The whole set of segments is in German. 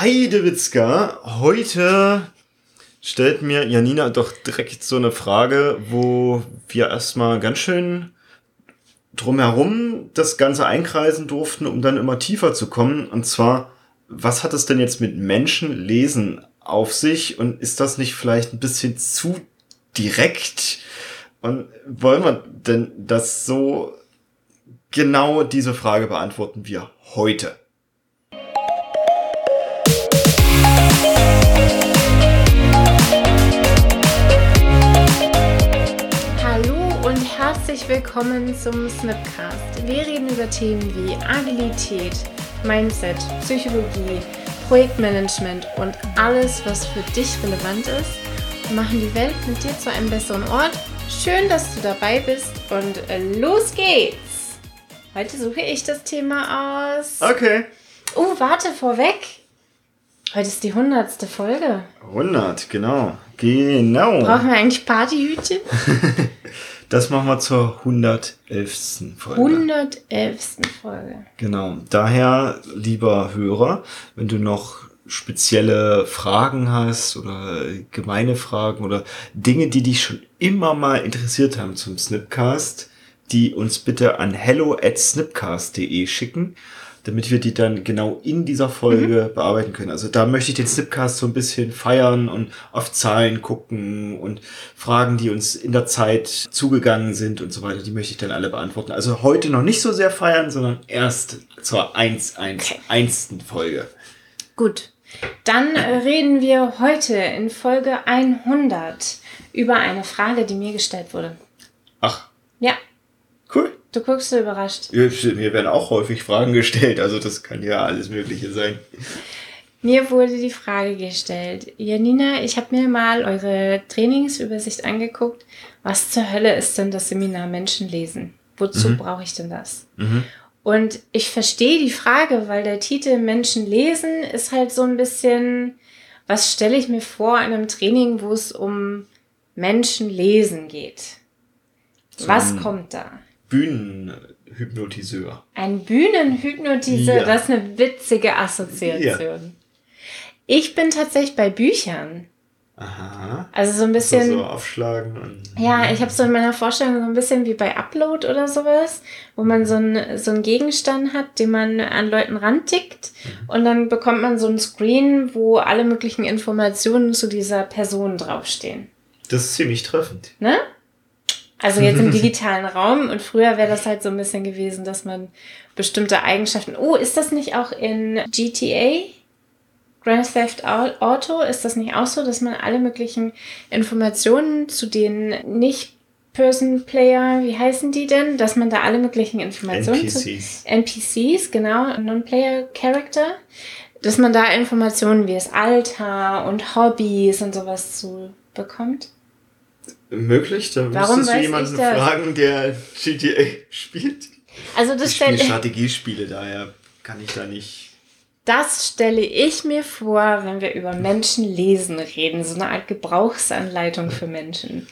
Heidewitzka. Heute stellt mir Janina doch direkt so eine Frage, wo wir erstmal ganz schön drumherum das Ganze einkreisen durften, um dann immer tiefer zu kommen. Und zwar, was hat es denn jetzt mit Menschenlesen auf sich? Und ist das nicht vielleicht ein bisschen zu direkt? Und wollen wir denn das so genau diese Frage beantworten wir heute? Herzlich willkommen zum Snipcast. Wir reden über Themen wie Agilität, Mindset, Psychologie, Projektmanagement und alles, was für dich relevant ist und machen die Welt mit dir zu einem besseren Ort. Schön, dass du dabei bist und äh, los geht's! Heute suche ich das Thema aus. Okay. Oh, warte, vorweg. Heute ist die hundertste Folge. 100, genau. Genau. Brauchen wir eigentlich Partyhüte? Das machen wir zur 111. Folge. 111. Folge. Genau. Daher, lieber Hörer, wenn du noch spezielle Fragen hast oder gemeine Fragen oder Dinge, die dich schon immer mal interessiert haben zum Snipcast, die uns bitte an hello at snipcast.de schicken damit wir die dann genau in dieser Folge mhm. bearbeiten können. Also da möchte ich den Snipcast so ein bisschen feiern und auf Zahlen gucken und Fragen, die uns in der Zeit zugegangen sind und so weiter, die möchte ich dann alle beantworten. Also heute noch nicht so sehr feiern, sondern erst zur 1, 1, okay. 1. Folge. Gut. Dann äh, reden wir heute in Folge 100 über eine Frage, die mir gestellt wurde. Ach. Ja. Cool. Du guckst so überrascht. Mir werden auch häufig Fragen gestellt, also das kann ja alles Mögliche sein. Mir wurde die Frage gestellt, Janina, ich habe mir mal eure Trainingsübersicht angeguckt. Was zur Hölle ist denn das Seminar Menschenlesen? Wozu mhm. brauche ich denn das? Mhm. Und ich verstehe die Frage, weil der Titel Menschen lesen ist halt so ein bisschen, was stelle ich mir vor in einem Training, wo es um Menschen lesen geht? So was kommt da? Bühnenhypnotiseur. Ein Bühnenhypnotiseur, ja. das ist eine witzige Assoziation. Ja. Ich bin tatsächlich bei Büchern. Aha. Also so ein bisschen. Also so aufschlagen und. Ja, ich habe so in meiner Vorstellung so ein bisschen wie bei Upload oder sowas, wo man so, ein, so einen Gegenstand hat, den man an Leuten rantickt mhm. und dann bekommt man so ein Screen, wo alle möglichen Informationen zu dieser Person draufstehen. Das ist ziemlich treffend. Ne? Also jetzt im digitalen Raum und früher wäre das halt so ein bisschen gewesen, dass man bestimmte Eigenschaften. Oh, ist das nicht auch in GTA? Grand Theft Auto, ist das nicht auch so, dass man alle möglichen Informationen zu den nicht Person Player, wie heißen die denn, dass man da alle möglichen Informationen NPCs, zu, NPCs genau, Non-Player Character, dass man da Informationen wie das Alter und Hobbys und sowas zu bekommt? Möglich. Da Warum müsstest du jemanden fragen, der GTA spielt. Also das ich spiele Strategiespiele, daher kann ich da nicht. Das stelle ich mir vor, wenn wir über Menschen lesen reden, so eine Art Gebrauchsanleitung für Menschen.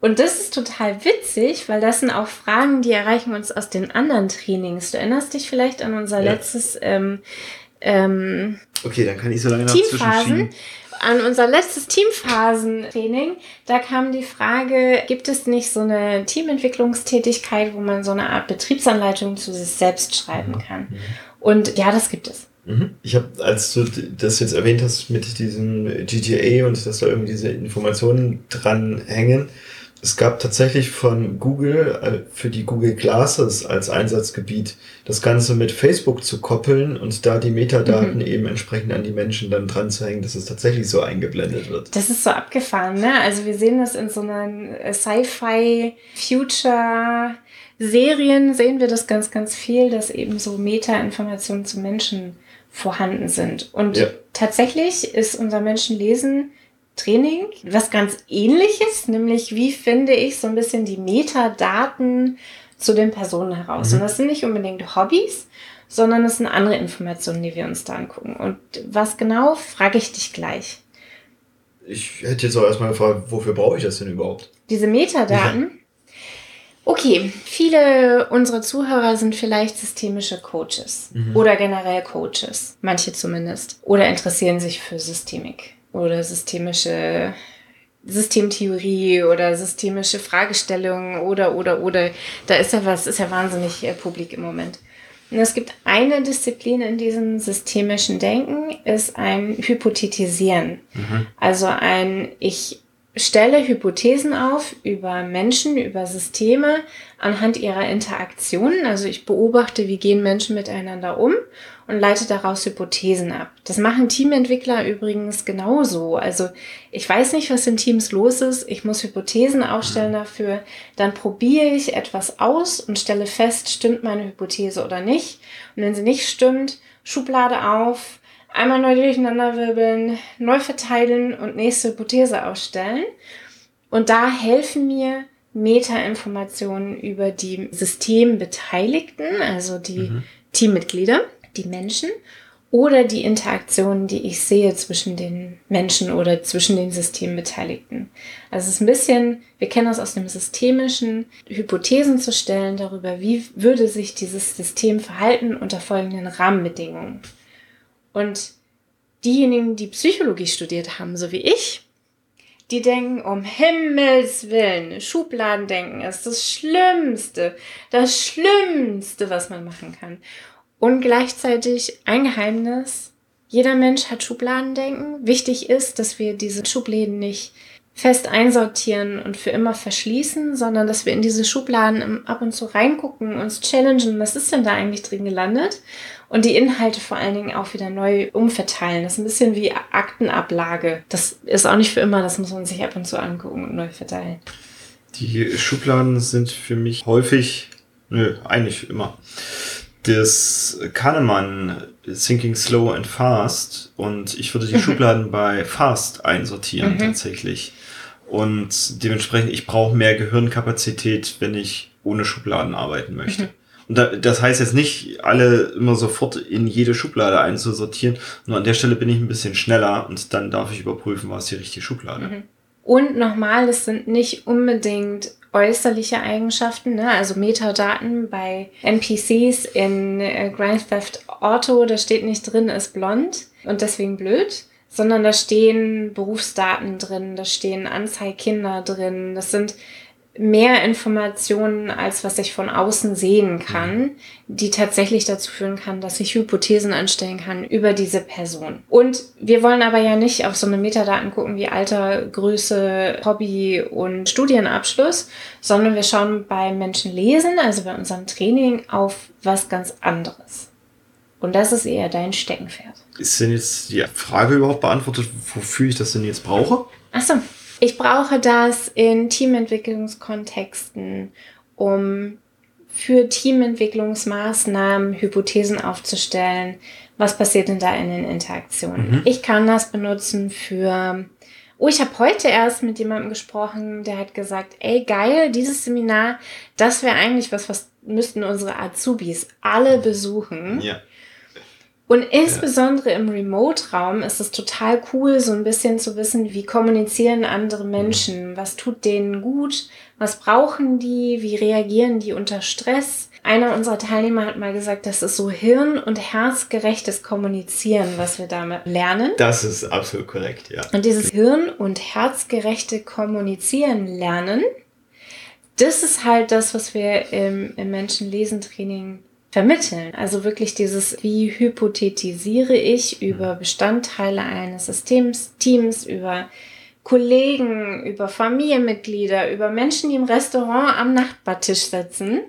Und das ist total witzig, weil das sind auch Fragen, die erreichen uns aus den anderen Trainings. Du erinnerst dich vielleicht an unser ja. letztes ähm, ähm, Okay, dann kann ich so lange noch Teamphasen an unser letztes Teamphasentraining, da kam die Frage, gibt es nicht so eine Teamentwicklungstätigkeit, wo man so eine Art Betriebsanleitung zu sich selbst schreiben kann? Und ja, das gibt es. Mhm. Ich habe, als du das jetzt erwähnt hast mit diesem GTA und dass da irgendwie diese Informationen dran hängen, es gab tatsächlich von Google äh, für die Google Glasses als Einsatzgebiet das Ganze mit Facebook zu koppeln und da die Metadaten mhm. eben entsprechend an die Menschen dann dran zu hängen, dass es tatsächlich so eingeblendet wird. Das ist so abgefahren, ne? Also wir sehen das in so einer äh, Sci-Fi-Future Serien sehen wir das ganz, ganz viel, dass eben so Meta-Informationen zu Menschen vorhanden sind. Und ja. tatsächlich ist unser Menschenlesen Training was ganz ähnliches, nämlich wie finde ich so ein bisschen die Metadaten zu den Personen heraus. Mhm. Und das sind nicht unbedingt Hobbys, sondern es sind andere Informationen, die wir uns da angucken. Und was genau, frage ich dich gleich. Ich hätte jetzt auch erstmal gefragt, wofür brauche ich das denn überhaupt? Diese Metadaten? Ja. Okay, viele unserer Zuhörer sind vielleicht systemische Coaches mhm. oder generell Coaches, manche zumindest, oder interessieren sich für Systemik oder systemische Systemtheorie oder systemische Fragestellungen oder oder oder da ist ja was, ist ja wahnsinnig äh, publik im Moment. Und es gibt eine Disziplin in diesem systemischen Denken, ist ein Hypothetisieren. Mhm. Also ein, ich stelle Hypothesen auf über Menschen, über Systeme anhand ihrer Interaktionen. Also ich beobachte, wie gehen Menschen miteinander um und leite daraus Hypothesen ab. Das machen Teamentwickler übrigens genauso. Also ich weiß nicht, was in Teams los ist. Ich muss Hypothesen aufstellen dafür. Dann probiere ich etwas aus und stelle fest, stimmt meine Hypothese oder nicht. Und wenn sie nicht stimmt, Schublade auf, einmal neu durcheinanderwirbeln, neu verteilen und nächste Hypothese ausstellen. Und da helfen mir Metainformationen über die Systembeteiligten, also die mhm. Teammitglieder, die Menschen oder die Interaktionen, die ich sehe zwischen den Menschen oder zwischen den Systembeteiligten. Also es ist ein bisschen, wir kennen das aus dem Systemischen, Hypothesen zu stellen darüber, wie würde sich dieses System verhalten unter folgenden Rahmenbedingungen. Und diejenigen, die Psychologie studiert haben, so wie ich, die denken, um Himmels Willen, Schubladendenken ist das Schlimmste, das Schlimmste, was man machen kann. Und gleichzeitig ein Geheimnis, jeder Mensch hat Schubladendenken. Wichtig ist, dass wir diese Schubläden nicht fest einsortieren und für immer verschließen, sondern dass wir in diese Schubladen ab und zu reingucken, uns challengen, was ist denn da eigentlich drin gelandet und die Inhalte vor allen Dingen auch wieder neu umverteilen. Das ist ein bisschen wie Aktenablage. Das ist auch nicht für immer, das muss man sich ab und zu angucken und neu verteilen. Die Schubladen sind für mich häufig, nö, eigentlich immer, das Kahnemann Thinking Slow and Fast und ich würde die mhm. Schubladen bei Fast einsortieren mhm. tatsächlich. Und dementsprechend, ich brauche mehr Gehirnkapazität, wenn ich ohne Schubladen arbeiten möchte. Mhm. Und da, das heißt jetzt nicht, alle immer sofort in jede Schublade einzusortieren. Nur an der Stelle bin ich ein bisschen schneller und dann darf ich überprüfen, was die richtige Schublade. Mhm. Und nochmal, es sind nicht unbedingt äußerliche Eigenschaften, ne? also Metadaten bei NPCs in äh, Grand Theft Auto, da steht nicht drin, ist blond und deswegen blöd, sondern da stehen Berufsdaten drin, da stehen Anzeigkinder drin, das sind mehr Informationen, als was ich von außen sehen kann, mhm. die tatsächlich dazu führen kann, dass ich Hypothesen anstellen kann über diese Person. Und wir wollen aber ja nicht auf so eine Metadaten gucken wie Alter, Größe, Hobby und Studienabschluss, sondern wir schauen bei Menschen lesen, also bei unserem Training, auf was ganz anderes. Und das ist eher dein Steckenpferd. Ist denn jetzt die Frage überhaupt beantwortet, wofür ich das denn jetzt brauche? Ach so. Ich brauche das in Teamentwicklungskontexten, um für Teamentwicklungsmaßnahmen Hypothesen aufzustellen. Was passiert denn da in den Interaktionen? Mhm. Ich kann das benutzen für Oh, ich habe heute erst mit jemandem gesprochen, der hat gesagt, ey geil, dieses Seminar, das wäre eigentlich was, was müssten unsere Azubis alle besuchen. Ja. Und insbesondere ja. im Remote-Raum ist es total cool, so ein bisschen zu wissen, wie kommunizieren andere Menschen, was tut denen gut, was brauchen die, wie reagieren die unter Stress. Einer unserer Teilnehmer hat mal gesagt, das ist so hirn- und herzgerechtes Kommunizieren, was wir damit lernen. Das ist absolut korrekt, ja. Und dieses hirn- und herzgerechte Kommunizieren lernen, das ist halt das, was wir im, im Menschenlesentraining vermitteln. Also wirklich dieses, wie hypothetisiere ich über Bestandteile eines Systems, Teams, über Kollegen, über Familienmitglieder, über Menschen, die im Restaurant am Nachbartisch sitzen.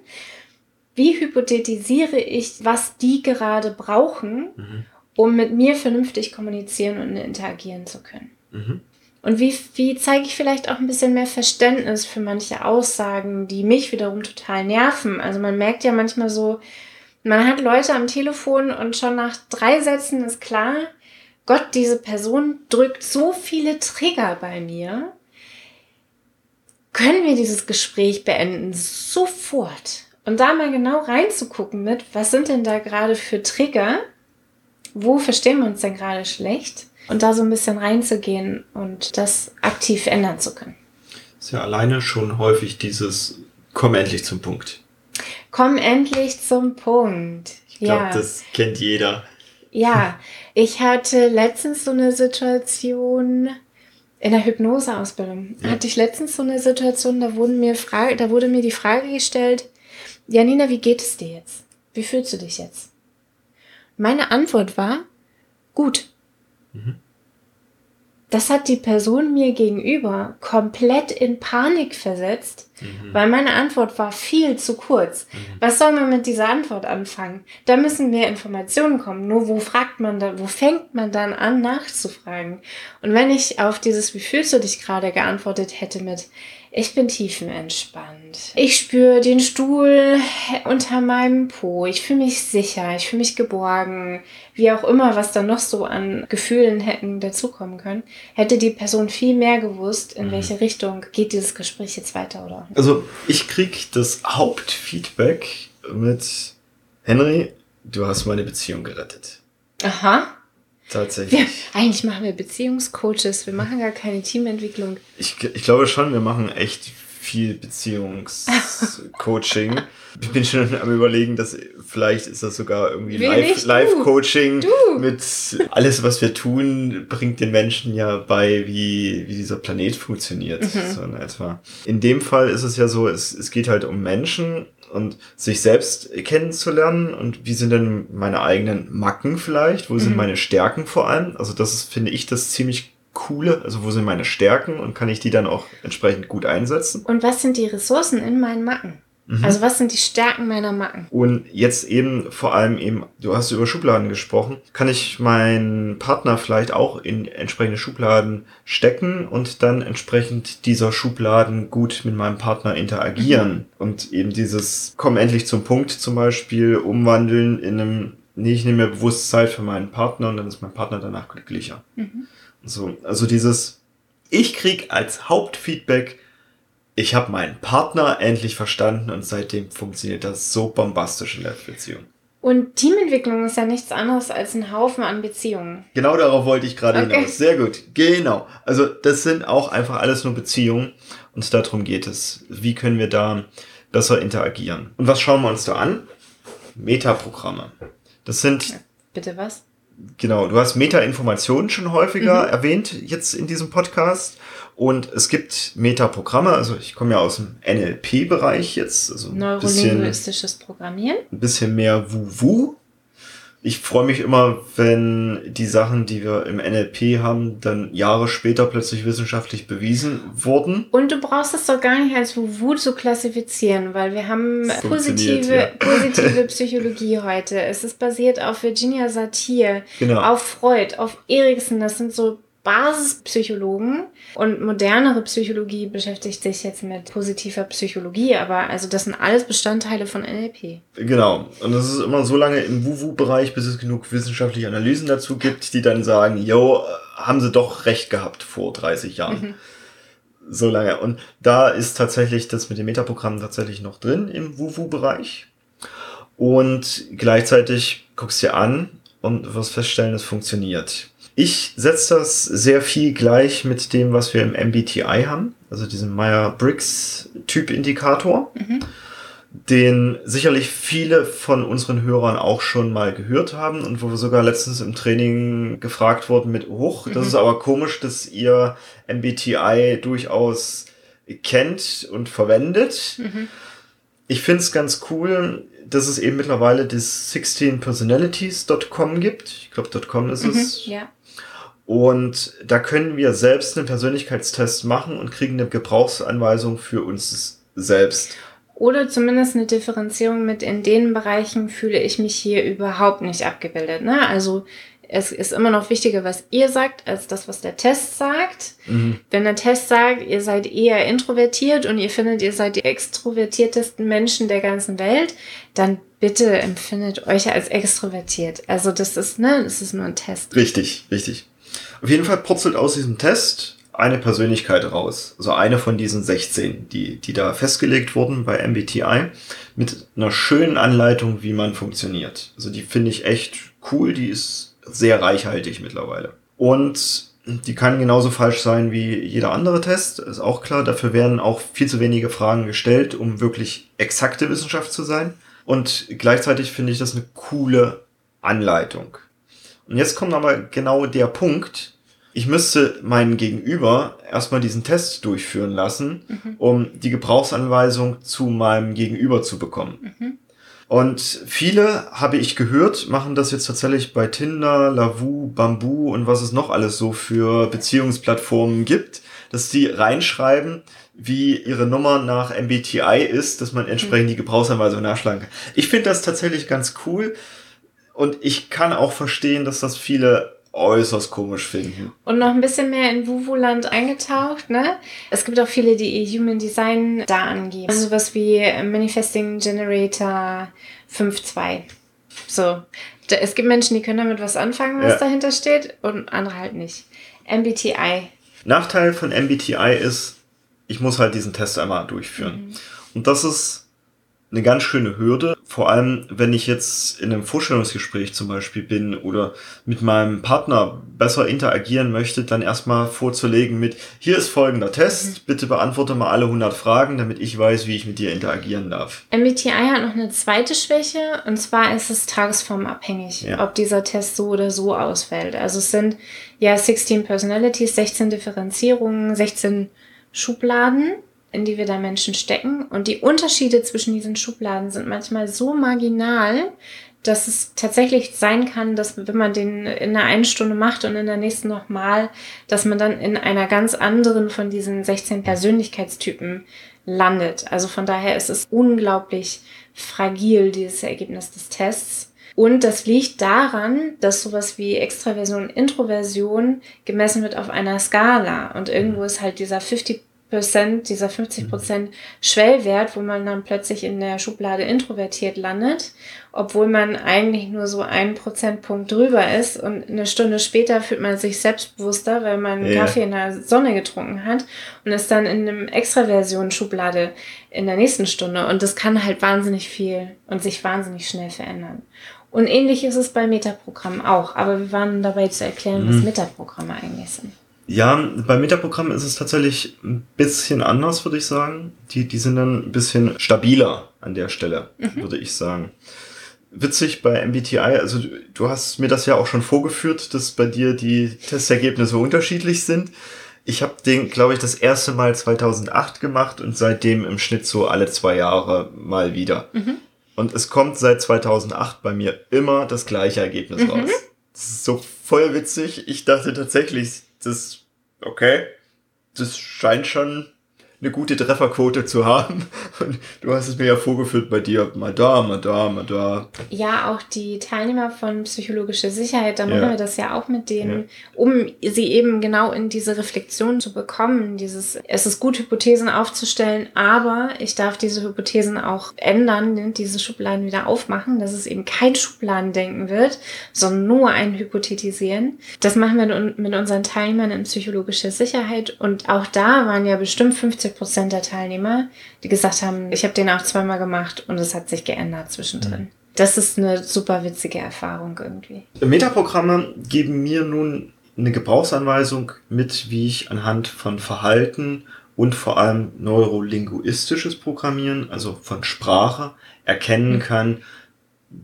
Wie hypothetisiere ich, was die gerade brauchen, mhm. um mit mir vernünftig kommunizieren und interagieren zu können? Mhm. Und wie, wie zeige ich vielleicht auch ein bisschen mehr Verständnis für manche Aussagen, die mich wiederum total nerven? Also man merkt ja manchmal so, man hat Leute am Telefon und schon nach drei Sätzen ist klar, Gott, diese Person drückt so viele Trigger bei mir. Können wir dieses Gespräch beenden? Sofort. Und da mal genau reinzugucken mit, was sind denn da gerade für Trigger? Wo verstehen wir uns denn gerade schlecht? Und da so ein bisschen reinzugehen und das aktiv ändern zu können. Ist ja alleine schon häufig dieses Komm endlich zum Punkt. Komm endlich zum Punkt. Ich glaube, ja. das kennt jeder. Ja, ich hatte letztens so eine Situation in der Hypnoseausbildung. Ja. Hatte ich letztens so eine Situation, da wurden mir Frage, da wurde mir die Frage gestellt, Janina, wie geht es dir jetzt? Wie fühlst du dich jetzt? Meine Antwort war, gut. Mhm. Das hat die Person mir gegenüber komplett in Panik versetzt, mhm. weil meine Antwort war viel zu kurz. Mhm. Was soll man mit dieser Antwort anfangen? Da müssen mehr Informationen kommen. Nur wo fragt man da, wo fängt man dann an nachzufragen? Und wenn ich auf dieses Wie fühlst du dich gerade geantwortet hätte mit ich bin tiefenentspannt. Ich spüre den Stuhl unter meinem Po. Ich fühle mich sicher. Ich fühle mich geborgen. Wie auch immer, was da noch so an Gefühlen hätten dazukommen können, hätte die Person viel mehr gewusst, in mhm. welche Richtung geht dieses Gespräch jetzt weiter oder nicht. Also ich krieg das Hauptfeedback mit Henry, du hast meine Beziehung gerettet. Aha. Tatsächlich. Wir, eigentlich machen wir Beziehungscoaches, wir machen gar keine Teamentwicklung. Ich, ich glaube schon, wir machen echt viel Beziehungscoaching. ich bin schon am überlegen, dass vielleicht ist das sogar irgendwie Live-Coaching Live mit alles, was wir tun, bringt den Menschen ja bei, wie, wie dieser Planet funktioniert. Mhm. So in etwa. In dem Fall ist es ja so, es, es geht halt um Menschen und sich selbst kennenzulernen und wie sind denn meine eigenen Macken vielleicht, wo sind mhm. meine Stärken vor allem. Also das ist, finde ich, das ziemlich coole, also wo sind meine Stärken und kann ich die dann auch entsprechend gut einsetzen. Und was sind die Ressourcen in meinen Macken? Mhm. Also was sind die Stärken meiner Macken? Und jetzt eben vor allem eben, du hast über Schubladen gesprochen, kann ich meinen Partner vielleicht auch in entsprechende Schubladen stecken und dann entsprechend dieser Schubladen gut mit meinem Partner interagieren mhm. und eben dieses komm endlich zum Punkt zum Beispiel umwandeln in einem nee, ich nehme mir bewusst Zeit für meinen Partner und dann ist mein Partner danach glücklicher. Mhm. So, also dieses ich krieg als Hauptfeedback ich habe meinen Partner endlich verstanden und seitdem funktioniert das so bombastisch in der Beziehung. Und Teamentwicklung ist ja nichts anderes als ein Haufen an Beziehungen. Genau darauf wollte ich gerade okay. hinaus. Sehr gut. Genau. Also das sind auch einfach alles nur Beziehungen und darum geht es. Wie können wir da besser interagieren? Und was schauen wir uns da an? Metaprogramme. Das sind. Bitte was? Genau, du hast Meta-Informationen schon häufiger mhm. erwähnt jetzt in diesem Podcast. Und es gibt Metaprogramme, also ich komme ja aus dem NLP-Bereich jetzt. Also Neurolinguistisches Programmieren. Ein bisschen mehr Wu-Wu. Ich freue mich immer, wenn die Sachen, die wir im NLP haben, dann Jahre später plötzlich wissenschaftlich bewiesen wurden. Und du brauchst es doch gar nicht als Wu-Wu zu klassifizieren, weil wir haben positive, ja. positive Psychologie heute. Es ist basiert auf Virginia Satir, genau. auf Freud, auf Erikson. Das sind so Basispsychologen und modernere Psychologie beschäftigt sich jetzt mit positiver Psychologie, aber also das sind alles Bestandteile von NLP. Genau. Und das ist immer so lange im Wu-Wu-Bereich, bis es genug wissenschaftliche Analysen dazu gibt, die dann sagen, yo, haben sie doch recht gehabt vor 30 Jahren. Mhm. So lange. Und da ist tatsächlich das mit dem Metaprogramm tatsächlich noch drin im Wu-Wu-Bereich. Und gleichzeitig guckst du dir an und wirst feststellen, es funktioniert. Ich setze das sehr viel gleich mit dem, was wir im MBTI haben, also diesem Meyer-Briggs-Typ-Indikator, mhm. den sicherlich viele von unseren Hörern auch schon mal gehört haben und wo wir sogar letztens im Training gefragt wurden mit, hoch, mhm. das ist aber komisch, dass ihr MBTI durchaus kennt und verwendet. Mhm. Ich finde es ganz cool, dass es eben mittlerweile das 16personalities.com gibt. Ich glaube, .com ist es. Ja. Und da können wir selbst einen Persönlichkeitstest machen und kriegen eine Gebrauchsanweisung für uns selbst. Oder zumindest eine Differenzierung mit in den Bereichen fühle ich mich hier überhaupt nicht abgebildet. Ne? Also es ist immer noch wichtiger, was ihr sagt, als das, was der Test sagt. Mhm. Wenn der Test sagt, ihr seid eher introvertiert und ihr findet, ihr seid die extrovertiertesten Menschen der ganzen Welt, dann bitte empfindet euch als extrovertiert. Also das ist, ne, das ist nur ein Test. Richtig, richtig. Auf jeden Fall purzelt aus diesem Test eine Persönlichkeit raus. Also eine von diesen 16, die, die da festgelegt wurden bei MBTI, mit einer schönen Anleitung, wie man funktioniert. Also die finde ich echt cool, die ist sehr reichhaltig mittlerweile. Und Die kann genauso falsch sein wie jeder andere Test, ist auch klar. Dafür werden auch viel zu wenige Fragen gestellt, um wirklich exakte Wissenschaft zu sein. Und gleichzeitig finde ich das eine coole Anleitung. Und jetzt kommt aber genau der Punkt. Ich müsste meinen Gegenüber erstmal diesen Test durchführen lassen, mhm. um die Gebrauchsanweisung zu meinem Gegenüber zu bekommen. Mhm. Und viele, habe ich gehört, machen das jetzt tatsächlich bei Tinder, Lavu, Bamboo und was es noch alles so für Beziehungsplattformen gibt, dass die reinschreiben, wie ihre Nummer nach MBTI ist, dass man entsprechend die Gebrauchsanweisung nachschlagen kann. Ich finde das tatsächlich ganz cool und ich kann auch verstehen, dass das viele äußerst komisch finden. Und noch ein bisschen mehr in Wuvuland eingetaucht, ne? Es gibt auch viele, die Human Design da angeben. Also was wie Manifesting Generator 5.2. So. Es gibt Menschen, die können damit was anfangen, was ja. dahinter steht, und andere halt nicht. MBTI. Nachteil von MBTI ist, ich muss halt diesen Test einmal durchführen. Mhm. Und das ist eine ganz schöne Hürde. Vor allem, wenn ich jetzt in einem Vorstellungsgespräch zum Beispiel bin oder mit meinem Partner besser interagieren möchte, dann erstmal vorzulegen mit, hier ist folgender Test, mhm. bitte beantworte mal alle 100 Fragen, damit ich weiß, wie ich mit dir interagieren darf. MBTI hat noch eine zweite Schwäche und zwar ist es tagesformabhängig, ja. ob dieser Test so oder so ausfällt. Also es sind ja 16 Personalities, 16 Differenzierungen, 16 Schubladen in die wir da Menschen stecken. Und die Unterschiede zwischen diesen Schubladen sind manchmal so marginal, dass es tatsächlich sein kann, dass wenn man den in einer einen Stunde macht und in der nächsten nochmal, dass man dann in einer ganz anderen von diesen 16 Persönlichkeitstypen landet. Also von daher ist es unglaublich fragil, dieses Ergebnis des Tests. Und das liegt daran, dass sowas wie Extraversion, Introversion gemessen wird auf einer Skala. Und irgendwo ist halt dieser 50 Prozent, dieser 50 Prozent Schwellwert, wo man dann plötzlich in der Schublade introvertiert landet, obwohl man eigentlich nur so einen Prozentpunkt drüber ist und eine Stunde später fühlt man sich selbstbewusster, weil man ja. Kaffee in der Sonne getrunken hat und ist dann in einem Extraversion-Schublade in der nächsten Stunde und das kann halt wahnsinnig viel und sich wahnsinnig schnell verändern. Und ähnlich ist es bei Metaprogrammen auch, aber wir waren dabei zu erklären, mhm. was Metaprogramme eigentlich sind. Ja, bei Metaprogrammen ist es tatsächlich ein bisschen anders, würde ich sagen. Die, die sind dann ein bisschen stabiler an der Stelle, mhm. würde ich sagen. Witzig bei MBTI, also du, du hast mir das ja auch schon vorgeführt, dass bei dir die Testergebnisse unterschiedlich sind. Ich habe den, glaube ich, das erste Mal 2008 gemacht und seitdem im Schnitt so alle zwei Jahre mal wieder. Mhm. Und es kommt seit 2008 bei mir immer das gleiche Ergebnis mhm. raus. Das ist so voll witzig. Ich dachte tatsächlich, das, okay, das scheint schon eine gute Trefferquote zu haben. Und du hast es mir ja vorgeführt bei dir, mal da, mal da, mal da. Ja, auch die Teilnehmer von psychologischer Sicherheit, da machen ja. wir das ja auch mit denen, ja. um sie eben genau in diese Reflexion zu bekommen. Dieses, es ist gut, Hypothesen aufzustellen, aber ich darf diese Hypothesen auch ändern, ne, diese Schubladen wieder aufmachen, dass es eben kein Schubladendenken wird, sondern nur ein Hypothetisieren. Das machen wir mit unseren Teilnehmern in psychologischer Sicherheit und auch da waren ja bestimmt 50 Prozent der Teilnehmer, die gesagt haben, ich habe den auch zweimal gemacht und es hat sich geändert zwischendrin. Mhm. Das ist eine super witzige Erfahrung irgendwie. Metaprogramme geben mir nun eine Gebrauchsanweisung mit, wie ich anhand von Verhalten und vor allem neurolinguistisches Programmieren, also von Sprache, erkennen mhm. kann,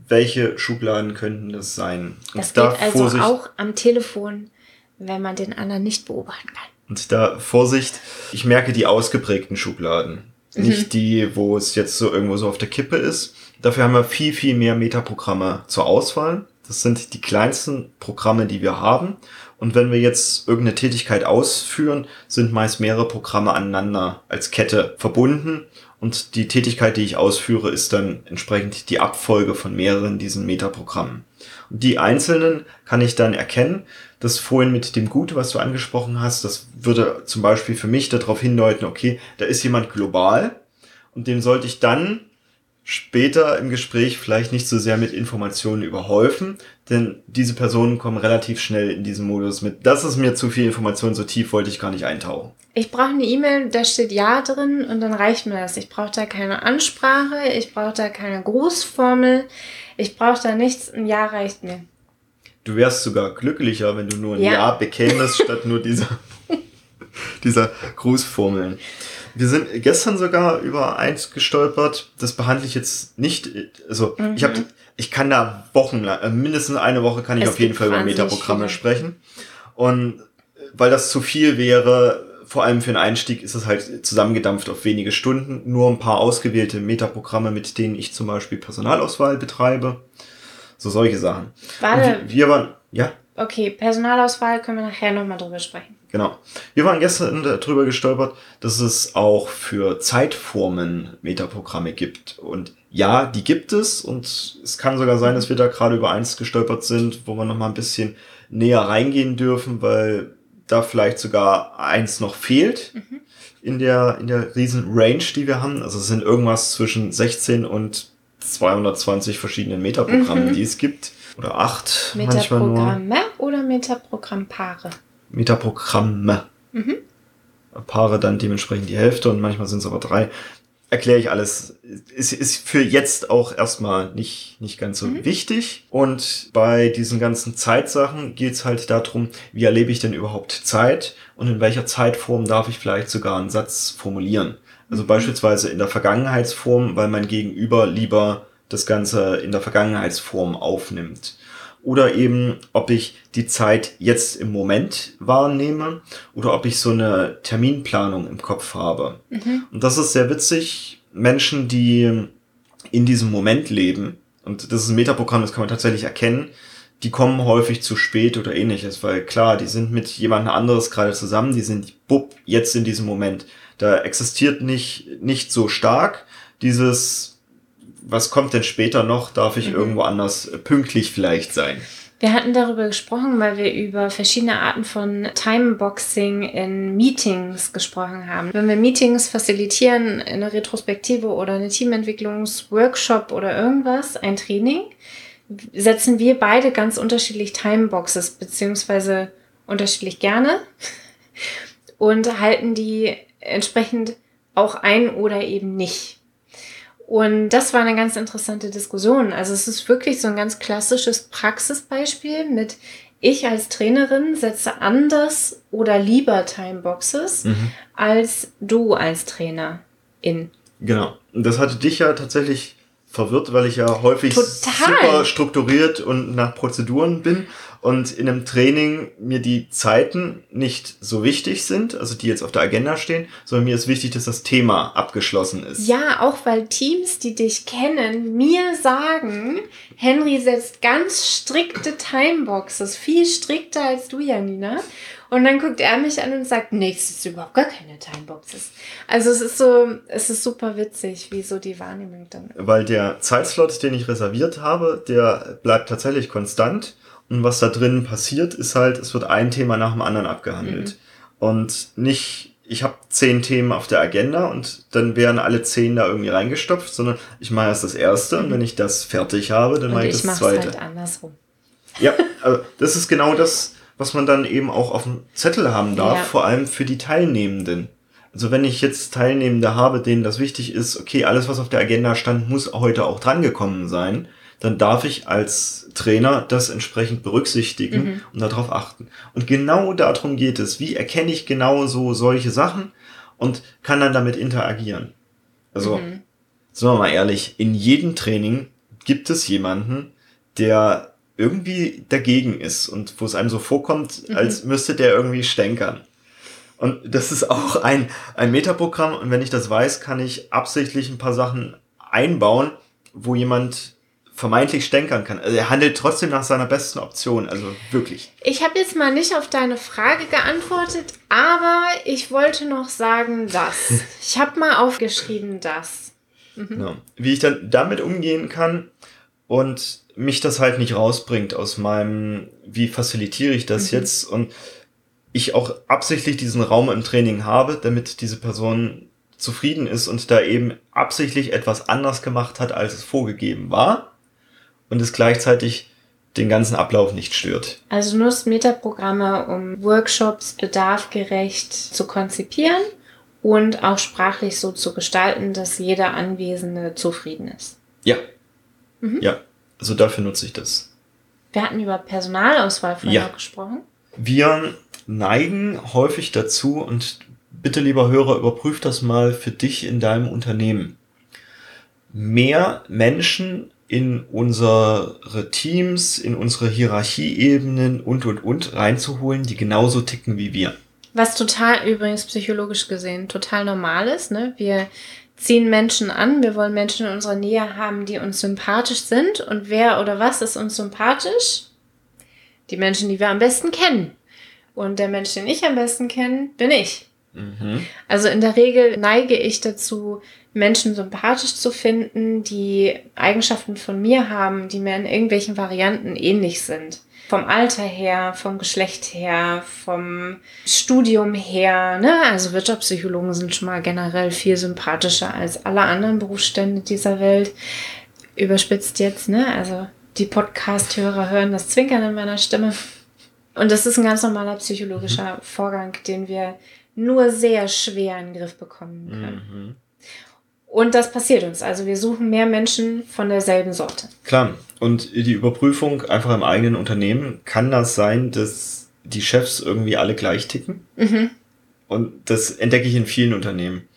welche Schubladen könnten das sein. Das und geht da also Vorsicht, auch am Telefon, wenn man den anderen nicht beobachten kann. Und da Vorsicht, ich merke die ausgeprägten Schubladen. Mhm. Nicht die, wo es jetzt so irgendwo so auf der Kippe ist. Dafür haben wir viel, viel mehr Metaprogramme zur Auswahl. Das sind die kleinsten Programme, die wir haben. Und wenn wir jetzt irgendeine Tätigkeit ausführen, sind meist mehrere Programme aneinander als Kette verbunden. Und die Tätigkeit, die ich ausführe, ist dann entsprechend die Abfolge von mehreren diesen Metaprogrammen. Und die einzelnen kann ich dann erkennen das vorhin mit dem Gute, was du angesprochen hast, das würde zum Beispiel für mich darauf hindeuten, okay, da ist jemand global und dem sollte ich dann später im Gespräch vielleicht nicht so sehr mit Informationen überhäufen, denn diese Personen kommen relativ schnell in diesen Modus mit. Das ist mir zu viel Information, so tief wollte ich gar nicht eintauchen. Ich brauche eine E-Mail, da steht Ja drin und dann reicht mir das. Ich brauche da keine Ansprache, ich brauche da keine Grußformel, ich brauche da nichts, ein Ja reicht mir. Du wärst sogar glücklicher, wenn du nur ein Ja. Ja, bekämest, statt nur dieser, dieser Grußformeln. Wir sind gestern sogar über eins gestolpert, das behandle ich jetzt nicht, also ich habe, ich kann da wochenlang, äh, mindestens eine Woche kann ich Es auf jeden gibt Fall über wahnsinnig Metaprogramme viele. sprechen. Und weil das zu viel wäre, vor allem für einen Einstieg, ist es halt zusammengedampft auf wenige Stunden. Nur ein paar ausgewählte Metaprogramme, mit denen ich zum Beispiel Personalauswahl betreibe. So solche Sachen. Warte. Wir, wir waren, ja, Okay, Personalauswahl können wir nachher nochmal drüber sprechen. genau. Wir waren gestern darüber gestolpert, dass es auch für Zeitformen Metaprogramme gibt. Und ja, die gibt es. Und es kann sogar sein, dass wir da gerade über eins gestolpert sind, wo wir noch mal ein bisschen näher reingehen dürfen, weil da vielleicht sogar eins noch fehlt in der, in der riesen Range, die wir haben. Also es sind irgendwas zwischen 16 und 220 verschiedenen Metaprogrammen, die es gibt. Oder acht manchmal nur. Metaprogramme oder Metaprogrammpaare? Metaprogramme. Paare dann dementsprechend die Hälfte und manchmal sind es aber drei. Erkläre ich alles. Ist, ist für jetzt auch erstmal nicht, nicht ganz so wichtig. Und bei diesen ganzen Zeitsachen geht es halt darum, wie erlebe ich denn überhaupt Zeit und in welcher Zeitform darf ich vielleicht sogar einen Satz formulieren. Also beispielsweise in der Vergangenheitsform, weil mein Gegenüber lieber das Ganze in der Vergangenheitsform aufnimmt. Oder eben, ob ich die Zeit jetzt im Moment wahrnehme oder ob ich so eine Terminplanung im Kopf habe. Und das ist sehr witzig. Menschen, die in diesem Moment leben, und das ist ein Metaprogramm, das kann man tatsächlich erkennen, die kommen häufig zu spät oder ähnliches, weil klar, die sind mit jemand anderes gerade zusammen, die sind bupp, jetzt in diesem Moment. Da existiert nicht, nicht so stark dieses, was kommt denn später noch, darf ich irgendwo anders pünktlich vielleicht sein. Wir hatten darüber gesprochen, weil wir über verschiedene Arten von Timeboxing in Meetings gesprochen haben. Wenn wir Meetings facilitieren, eine Retrospektive oder eine Teamentwicklungsworkshop oder irgendwas, ein Training, setzen wir beide ganz unterschiedlich Timeboxes, beziehungsweise unterschiedlich gerne und halten die entsprechend auch ein oder eben nicht. Und das war eine ganz interessante Diskussion. Also es ist wirklich so ein ganz klassisches Praxisbeispiel mit ich als Trainerin setze anders oder lieber Timeboxes als du als Trainer in. Genau. Und das hatte dich ja tatsächlich verwirrt, weil ich ja häufig Total. super strukturiert und nach Prozeduren bin und in einem Training mir die Zeiten nicht so wichtig sind, also die jetzt auf der Agenda stehen, sondern mir ist wichtig, dass das Thema abgeschlossen ist. Ja, auch weil Teams, die dich kennen, mir sagen, Henry setzt ganz strikte Timeboxes, viel strikter als du, Janina. Und dann guckt er mich an und sagt, nee, es ist überhaupt gar keine Timeboxes. Also es ist so, es ist super witzig, wie so die Wahrnehmung dann. Weil der Zeitslot, den ich reserviert habe, der bleibt tatsächlich konstant. Und was da drin passiert, ist halt, es wird ein Thema nach dem anderen abgehandelt. Und nicht, ich habe zehn Themen auf der Agenda und dann werden alle zehn da irgendwie reingestopft, sondern ich mache erst das erste und wenn ich das fertig habe, dann mache ich ich das zweite. halt andersrum. Ja, also das ist genau das, was man dann eben auch auf dem Zettel haben darf, Ja. vor allem für die Teilnehmenden. Also wenn ich jetzt Teilnehmende habe, denen das wichtig ist, okay, alles, was auf der Agenda stand, muss heute auch drangekommen sein, dann darf ich als Trainer das entsprechend berücksichtigen und darauf achten. Und genau darum geht es. Wie erkenne ich genau so solche Sachen und kann dann damit interagieren? Also, sind wir mal ehrlich, in jedem Training gibt es jemanden, der irgendwie dagegen ist und wo es einem so vorkommt, als müsste der irgendwie stänkern. Und das ist auch ein, ein Metaprogramm und wenn ich das weiß, kann ich absichtlich ein paar Sachen einbauen, wo jemand vermeintlich stänkern kann. Also er handelt trotzdem nach seiner besten Option, also wirklich. Ich habe jetzt mal nicht auf deine Frage geantwortet, aber ich wollte noch sagen, dass. Ich habe mal aufgeschrieben, dass. Ja. Wie ich dann damit umgehen kann und mich das halt nicht rausbringt aus meinem, wie facilitiere ich das jetzt und ich auch absichtlich diesen Raum im Training habe, damit diese Person zufrieden ist und da eben absichtlich etwas anders gemacht hat, als es vorgegeben war und es gleichzeitig den ganzen Ablauf nicht stört. Also du nutzt Metaprogramme, um Workshops bedarfgerecht zu konzipieren und auch sprachlich so zu gestalten, dass jeder Anwesende zufrieden ist. Ja. Ja. Also dafür nutze ich das. Wir hatten über Personalauswahl vorher Ja. gesprochen. Wir neigen häufig dazu, und bitte lieber Hörer, überprüf das mal für dich in deinem Unternehmen. Mehr Menschen in unsere Teams, in unsere Hierarchieebenen und, und, und reinzuholen, die genauso ticken wie wir. Was total übrigens psychologisch gesehen total normal ist. Ne? Wir ziehen Menschen an, wir wollen Menschen in unserer Nähe haben, die uns sympathisch sind. Und wer oder was ist uns sympathisch? Die Menschen, die wir am besten kennen. Und der Mensch, den ich am besten kenne, bin ich. Also in der Regel neige ich dazu, Menschen sympathisch zu finden, die Eigenschaften von mir haben, die mir in irgendwelchen Varianten ähnlich sind. Vom Alter her, vom Geschlecht her, vom Studium her. Ne? Also Wirtschaftspsychologen sind schon mal generell viel sympathischer als alle anderen Berufsstände dieser Welt. Überspitzt jetzt, ne? Also die Podcast-Hörer hören das Zwinkern in meiner Stimme. Und das ist ein ganz normaler psychologischer Vorgang, den wir nur sehr schwer in den Griff bekommen können. Und das passiert uns. Also wir suchen mehr Menschen von derselben Sorte. Klar. Und die Überprüfung einfach im eigenen Unternehmen, kann das sein, dass die Chefs irgendwie alle gleich ticken? Und das entdecke ich in vielen Unternehmen.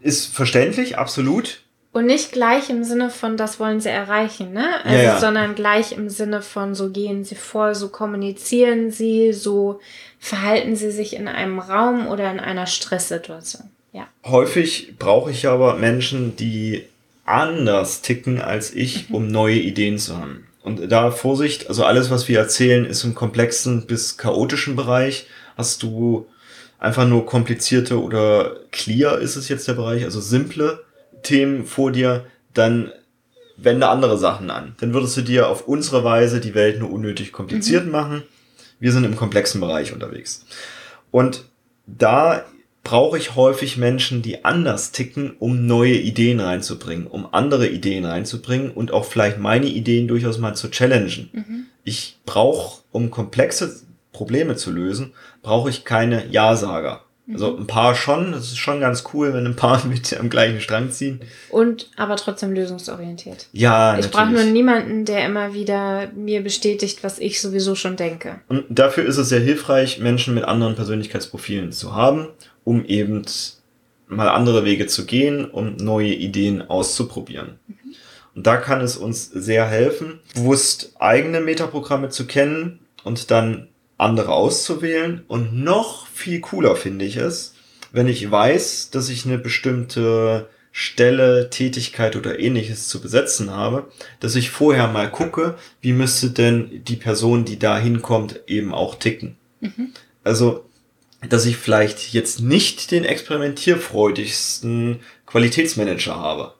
Ist verständlich, absolut. Und nicht gleich im Sinne von, das wollen sie erreichen, ne? Also, Ja, ja. sondern gleich im Sinne von, so gehen sie vor, so kommunizieren sie, so verhalten sie sich in einem Raum oder in einer Stresssituation. Ja. Häufig brauche ich aber Menschen, die anders ticken als ich, um neue Ideen zu haben. Und da Vorsicht, also alles, was wir erzählen, ist im komplexen bis chaotischen Bereich. Hast du einfach nur komplizierte oder clear ist es jetzt der Bereich, also simple Themen vor dir, dann wende andere Sachen an. Dann würdest du dir auf unsere Weise die Welt nur unnötig kompliziert machen. Wir sind im komplexen Bereich unterwegs. Und da brauche ich häufig Menschen, die anders ticken, um neue Ideen reinzubringen, um andere Ideen reinzubringen und auch vielleicht meine Ideen durchaus mal zu challengen. Ich brauche, um komplexe Probleme zu lösen, brauche ich keine Ja-Sager. Also ein paar schon, das ist schon ganz cool, wenn ein paar mit am gleichen Strang ziehen. Und aber trotzdem lösungsorientiert. Ja, Ich brauche nur niemanden, der immer wieder mir bestätigt, was ich sowieso schon denke. Und dafür ist es sehr hilfreich, Menschen mit anderen Persönlichkeitsprofilen zu haben, um eben mal andere Wege zu gehen, um neue Ideen auszuprobieren. Und da kann es uns sehr helfen, bewusst eigene Metaprogramme zu kennen und dann andere auszuwählen. Und noch viel cooler finde ich es, wenn ich weiß, dass ich eine bestimmte Stelle, Tätigkeit oder ähnliches zu besetzen habe, dass ich vorher mal gucke, wie müsste denn die Person, die da hinkommt, eben auch ticken. Also, dass ich vielleicht jetzt nicht den experimentierfreudigsten Qualitätsmanager habe.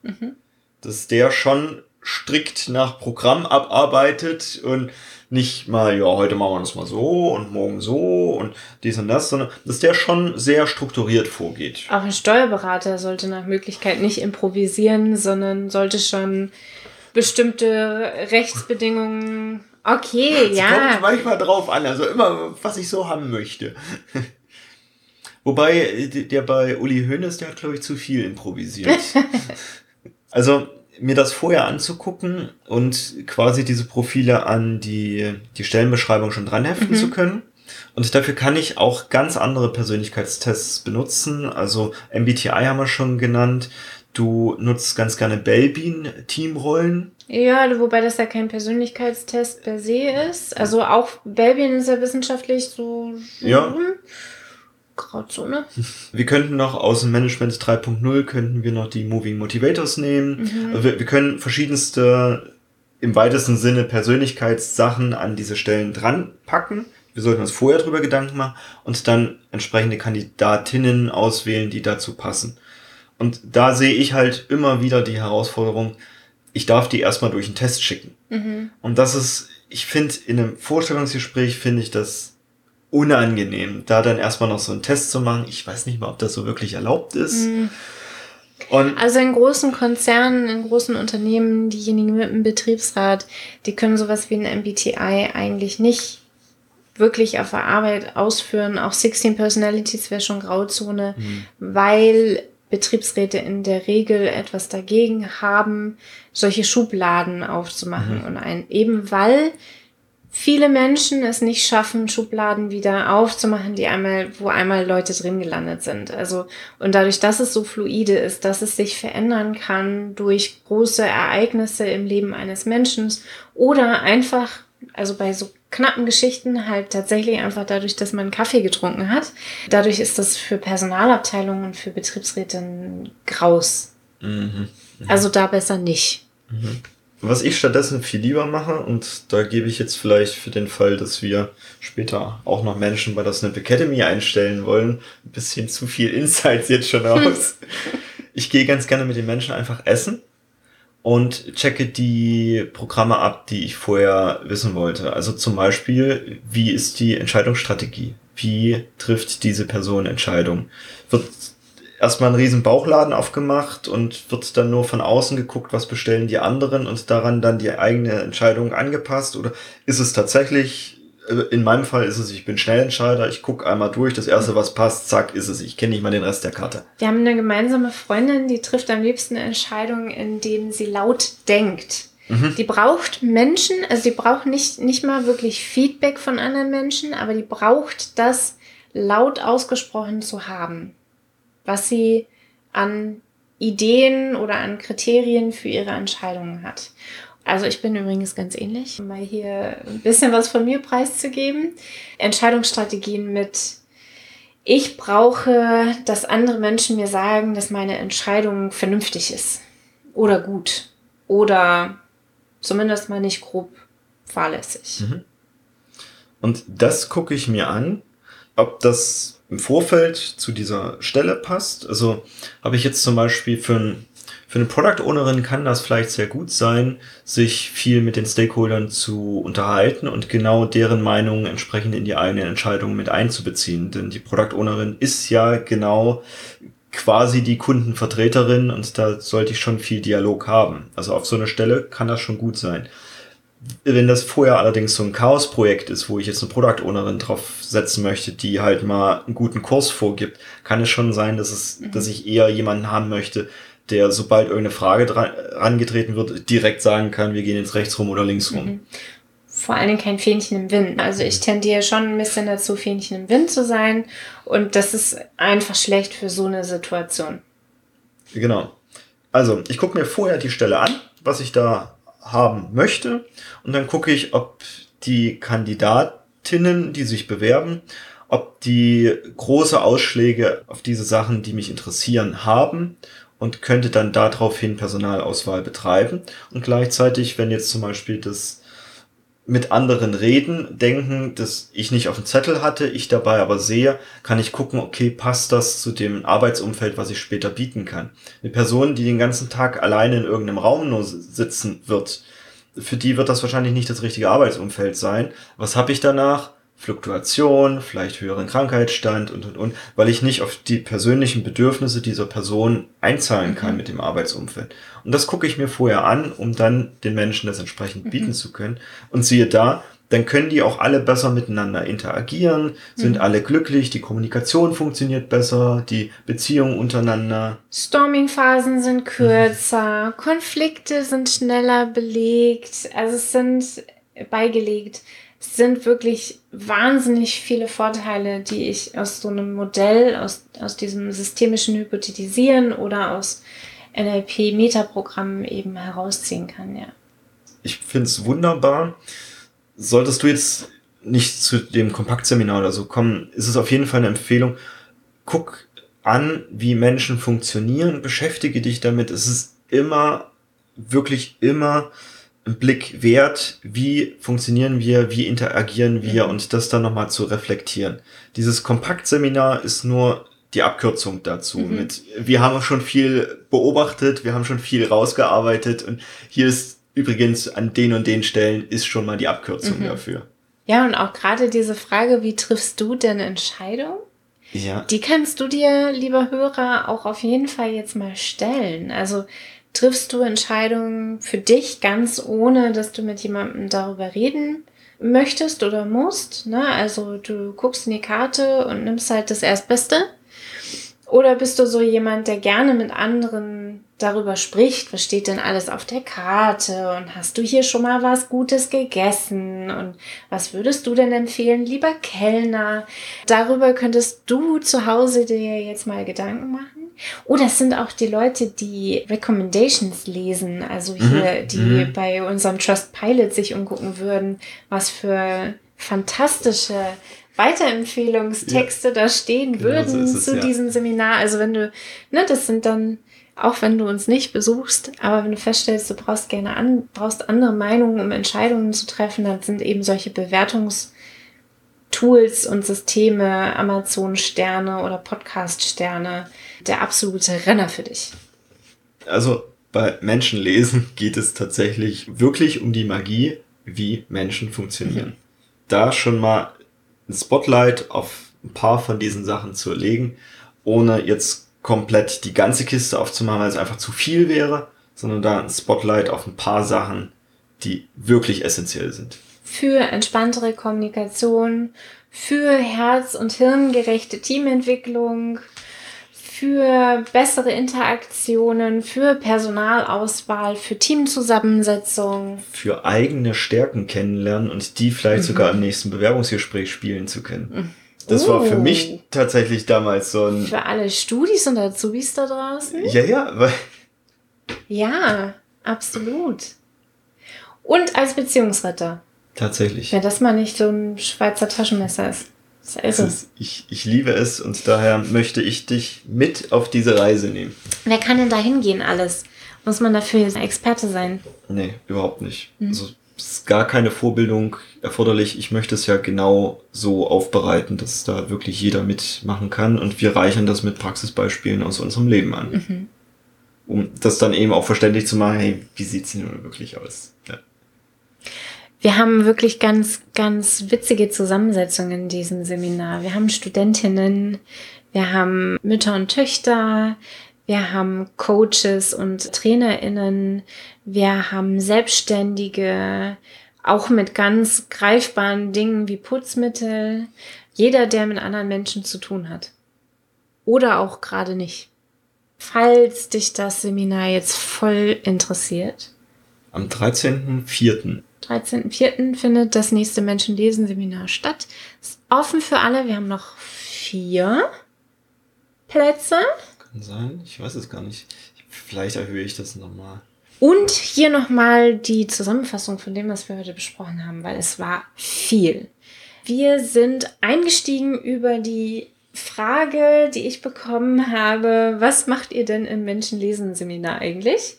Dass der schon strikt nach Programm abarbeitet und nicht mal, ja, heute machen wir das mal so und morgen so und dies und das, sondern dass der schon sehr strukturiert vorgeht. Auch ein Steuerberater sollte nach Möglichkeit nicht improvisieren, sondern sollte schon bestimmte Rechtsbedingungen. Okay, Es kommt ja. manchmal drauf an, also immer, was ich so haben möchte. Wobei, der bei Uli Hoeneß, der hat, glaube ich, zu viel improvisiert. also, mir das vorher anzugucken und quasi diese Profile an die, die Stellenbeschreibung schon dranheften zu können. Und dafür kann ich auch ganz andere Persönlichkeitstests benutzen. Also MBTI haben wir schon genannt. Du nutzt ganz gerne Belbin Teamrollen. Ja, wobei das ja kein Persönlichkeitstest per se ist. Also auch Belgien ist ja wissenschaftlich so. Ja. hm, Grauzone. Wir könnten noch aus dem Management 3.0 könnten wir noch die Moving Motivators nehmen. Also wir, wir können verschiedenste im weitesten Sinne Persönlichkeitssachen an diese Stellen dran packen. Wir sollten uns vorher drüber Gedanken machen und dann entsprechende Kandidatinnen auswählen, die dazu passen. Und da sehe ich halt immer wieder die Herausforderung, ich darf die erstmal durch einen Test schicken. Und das ist, ich finde, in einem Vorstellungsgespräch finde ich das unangenehm, da dann erstmal noch so einen Test zu machen. Ich weiß nicht mal, ob das so wirklich erlaubt ist. Und Also in großen Konzernen, in großen Unternehmen, diejenigen mit dem Betriebsrat, die können sowas wie ein MBTI eigentlich nicht wirklich auf der Arbeit ausführen. Auch 16 Personalities wäre schon Grauzone, weil Betriebsräte in der Regel etwas dagegen haben, solche Schubladen aufzumachen und ein, eben weil viele Menschen es nicht schaffen, Schubladen wieder aufzumachen, die einmal, wo einmal Leute drin gelandet sind. Also, und dadurch, dass es so fluide ist, dass es sich verändern kann durch große Ereignisse im Leben eines Menschen oder einfach, also bei so knappen Geschichten halt tatsächlich einfach dadurch, dass man Kaffee getrunken hat. Dadurch ist das für Personalabteilungen und für Betriebsräte ein Graus. Mhm. Mhm. Also da besser nicht. Mhm. Was ich stattdessen viel lieber mache, und da gebe ich jetzt vielleicht für den Fall, dass wir später auch noch Menschen bei der Snap Academy einstellen wollen, ein bisschen zu viel Insights jetzt schon aus. ich gehe ganz gerne mit den Menschen einfach essen und checke die Programme ab, die ich vorher wissen wollte. Also zum Beispiel, wie ist die Entscheidungsstrategie? Wie trifft diese Person Entscheidung? Wird erstmal einen riesen Bauchladen aufgemacht und wird dann nur von außen geguckt, was bestellen die anderen und daran dann die eigene Entscheidung angepasst? Oder ist es tatsächlich, äh, in meinem Fall ist es, ich bin Schnellentscheider, ich gucke einmal durch, das erste, was passt, zack, ist es. Ich kenne nicht mal den Rest der Karte. Wir haben eine gemeinsame Freundin, die trifft am liebsten Entscheidungen, indem sie laut denkt. Mhm. Die braucht Menschen, also die braucht nicht, nicht mal wirklich Feedback von anderen Menschen, aber die braucht das laut ausgesprochen zu haben was sie an Ideen oder an Kriterien für ihre Entscheidungen hat. Also ich bin übrigens ganz ähnlich, mal hier ein bisschen was von mir preiszugeben. Entscheidungsstrategien mit ich brauche, dass andere Menschen mir sagen, dass meine Entscheidung vernünftig ist oder gut oder zumindest mal nicht grob fahrlässig. Mhm. Und das gucke ich mir an, ob das im Vorfeld zu dieser Stelle passt. Also habe ich jetzt zum Beispiel für, ein, für eine Product Ownerin kann das vielleicht sehr gut sein, sich viel mit den Stakeholdern zu unterhalten und genau deren Meinung entsprechend in die eigene Entscheidung mit einzubeziehen. Denn die Product Ownerin ist ja genau quasi die Kundenvertreterin und da sollte ich schon viel Dialog haben. Also auf so einer Stelle kann das schon gut sein. Wenn das vorher allerdings so ein Chaos-Projekt ist, wo ich jetzt eine Product Ownerin drauf setzen möchte, die halt mal einen guten Kurs vorgibt, kann es schon sein, dass es, mhm. dass ich eher jemanden haben möchte, der, sobald irgendeine Frage dran, rangetreten wird, direkt sagen kann, wir gehen jetzt rechts rum oder links rum. Mhm. Vor allen Dingen kein Fähnchen im Wind. Also ich tendiere schon ein bisschen dazu, Fähnchen im Wind zu sein. Und das ist einfach schlecht für so eine Situation. Genau. Also, ich gucke mir vorher die Stelle an, was ich da haben möchte. Und dann gucke ich, ob die Kandidatinnen, die sich bewerben, ob die große Ausschläge auf diese Sachen, die mich interessieren, haben und könnte dann daraufhin Personalauswahl betreiben. Und gleichzeitig, wenn jetzt zum Beispiel das mit anderen reden, denken, dass ich nicht auf dem Zettel hatte, ich dabei aber sehe, kann ich gucken, okay, passt das zu dem Arbeitsumfeld, was ich später bieten kann. Eine Person, die den ganzen Tag alleine in irgendeinem Raum nur sitzen wird, für die wird das wahrscheinlich nicht das richtige Arbeitsumfeld sein. Was habe ich danach? Fluktuation, vielleicht höheren Krankheitsstand und, und, und, weil ich nicht auf die persönlichen Bedürfnisse dieser Person einzahlen kann mhm. mit dem Arbeitsumfeld. Und das gucke ich mir vorher an, um dann den Menschen das entsprechend mhm. bieten zu können. Und siehe da, dann können die auch alle besser miteinander interagieren, sind mhm. alle glücklich, die Kommunikation funktioniert besser, die Beziehungen untereinander. Storming-Phasen sind kürzer, mhm. Konflikte sind schneller belegt, also es sind beigelegt sind wirklich wahnsinnig viele Vorteile, die ich aus so einem Modell, aus, aus diesem systemischen Hypothetisieren oder aus NLP-Metaprogrammen eben herausziehen kann, ja. Ich finde es wunderbar. Solltest du jetzt nicht zu dem Kompaktseminar oder so kommen, ist es auf jeden Fall eine Empfehlung. Guck an, wie Menschen funktionieren, beschäftige dich damit. Es ist immer, wirklich immer Blick wert, wie funktionieren wir, wie interagieren wir mhm. und das dann nochmal zu reflektieren. Dieses Kompaktseminar ist nur die Abkürzung dazu. Mhm. Mit, wir haben schon viel beobachtet, wir haben schon viel rausgearbeitet und hier ist übrigens an den und den Stellen ist schon mal die Abkürzung mhm. dafür. Ja, und auch gerade diese Frage, wie triffst du denn Entscheidung? Ja. Die kannst du dir, lieber Hörer, auch auf jeden Fall jetzt mal stellen. Also triffst du Entscheidungen für dich ganz ohne, dass du mit jemandem darüber reden möchtest oder musst. Ne? Also du guckst in die Karte und nimmst halt das Erstbeste. Oder bist du so jemand, der gerne mit anderen darüber spricht, was steht denn alles auf der Karte und hast du hier schon mal was Gutes gegessen und was würdest du denn empfehlen, lieber Kellner? Darüber könntest du zu Hause dir jetzt mal Gedanken machen. Oh, das sind auch die Leute, die Recommendations lesen, also hier, mhm. die mhm. bei unserem Trust Pilot sich umgucken würden, was für fantastische Weiterempfehlungstexte ja. da stehen genau würden so es, zu ja. diesem Seminar. Also wenn du, ne, das sind dann, auch wenn du uns nicht besuchst, aber wenn du feststellst, du brauchst gerne an, brauchst andere Meinungen, um Entscheidungen zu treffen, dann sind eben solche Bewertungstools und Systeme, Amazon-Sterne oder Podcast-Sterne der absolute Renner für dich. Also bei Menschenlesen geht es tatsächlich wirklich um die Magie, wie Menschen funktionieren. Mhm. Da schon mal ein Spotlight auf ein paar von diesen Sachen zu legen, ohne jetzt komplett die ganze Kiste aufzumachen, weil es einfach zu viel wäre, sondern da ein Spotlight auf ein paar Sachen, die wirklich essentiell sind. Für entspanntere Kommunikation, für herz- und hirngerechte Teamentwicklung, für bessere Interaktionen, für Personalauswahl, für Teamzusammensetzung. Für eigene Stärken kennenlernen und die vielleicht mhm. sogar im nächsten Bewerbungsgespräch spielen zu können. Das oh. war für mich oh. tatsächlich damals so ein. Für alle Studis und Azubis da draußen? Ja, ja, weil. Ja, absolut. Und als Beziehungsretter. Tatsächlich. Wenn das mal nicht so ein Schweizer Taschenmesser ist. Also. Ist, ich, ich liebe es und daher möchte ich dich mit auf diese Reise nehmen. Wer kann denn da hingehen alles? Muss man dafür Experte sein? Nee, überhaupt nicht. Mhm. Also es ist gar keine Vorbildung erforderlich. Ich möchte es ja genau so aufbereiten, dass da wirklich jeder mitmachen kann und wir reichern das mit Praxisbeispielen aus unserem Leben an. Mhm. Um das dann eben auch verständlich zu machen, hey, wie sieht's denn wirklich aus? Ja. Wir haben wirklich ganz, ganz witzige Zusammensetzungen in diesem Seminar. Wir haben Studentinnen, wir haben Mütter und Töchter, wir haben Coaches und Trainerinnen, wir haben Selbstständige, auch mit ganz greifbaren Dingen wie Putzmittel. Jeder, der mit anderen Menschen zu tun hat. Oder auch gerade nicht. Falls dich das Seminar jetzt voll interessiert. Am 13.04. 13.04. findet das nächste Menschenlesen-Seminar statt. Ist offen für alle. Wir haben noch vier Plätze. Kann sein. Ich weiß es gar nicht. Vielleicht erhöhe ich das nochmal. Und hier nochmal die Zusammenfassung von dem, was wir heute besprochen haben, weil es war viel. Wir sind eingestiegen über die Frage, die ich bekommen habe, was macht ihr denn im Menschenlesen-Seminar eigentlich?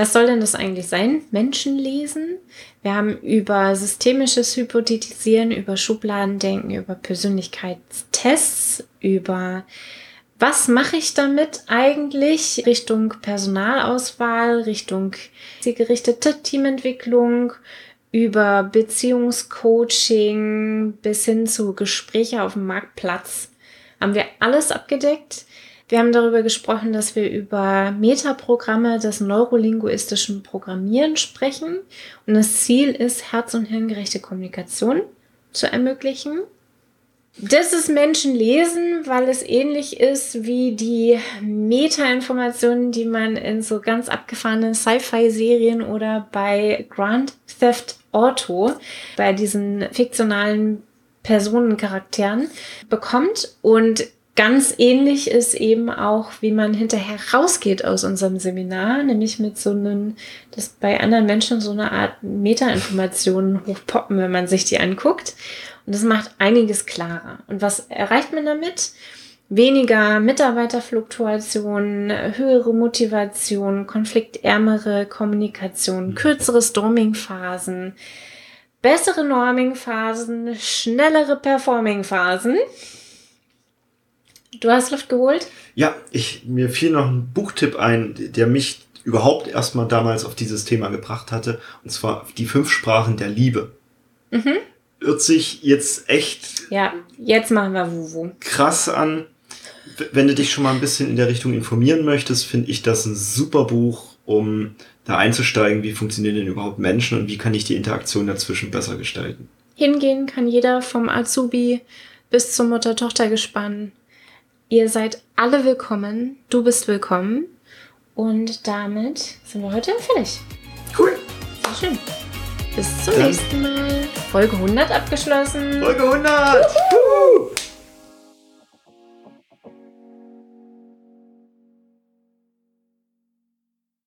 Was soll denn das eigentlich sein? Menschenlesen? Wir haben über systemisches Hypothetisieren, über Schubladendenken, über Persönlichkeitstests, über was mache ich damit eigentlich Richtung Personalauswahl, Richtung zielgerichtete Teamentwicklung, über Beziehungscoaching bis hin zu Gespräche auf dem Marktplatz. Haben wir alles abgedeckt. Wir haben darüber gesprochen, dass wir über Metaprogramme des neurolinguistischen Programmieren sprechen. Und das Ziel ist, herz- und hirngerechte Kommunikation zu ermöglichen. Das ist Menschen lesen, weil es ähnlich ist wie die Meta-Informationen, die man in so ganz abgefahrenen Sci-Fi-Serien oder bei Grand Theft Auto, bei diesen fiktionalen Personencharakteren bekommt. Und ganz ähnlich ist eben auch, wie man hinterher rausgeht aus unserem Seminar, nämlich mit so einem, dass bei anderen Menschen so eine Art Meta-Informationen hochpoppen, wenn man sich die anguckt. Und das macht einiges klarer. Und was erreicht man damit? Weniger Mitarbeiterfluktuation, höhere Motivation, konfliktärmere Kommunikation, kürzere Storming-Phasen, bessere Norming-Phasen, schnellere Performing-Phasen. Du hast Luft geholt? Ja, ich, mir fiel noch ein Buchtipp ein, der mich überhaupt erstmal damals auf dieses Thema gebracht hatte. Und zwar die fünf Sprachen der Liebe. Mhm. Hört sich jetzt echt. Ja, jetzt machen wir Wuwu. Krass an. Wenn du dich schon mal ein bisschen in der Richtung informieren möchtest, finde ich das ein super Buch, um da einzusteigen, wie funktionieren denn überhaupt Menschen und wie kann ich die Interaktion dazwischen besser gestalten. Hingehen kann jeder vom Azubi bis zum Mutter-Tochter-Gespann Ihr seid alle willkommen. Du bist willkommen. Und damit sind wir heute fertig. Cool. Sehr schön. Bis zum Dann- nächsten Mal. Folge 100 abgeschlossen. Folge 100. Woo!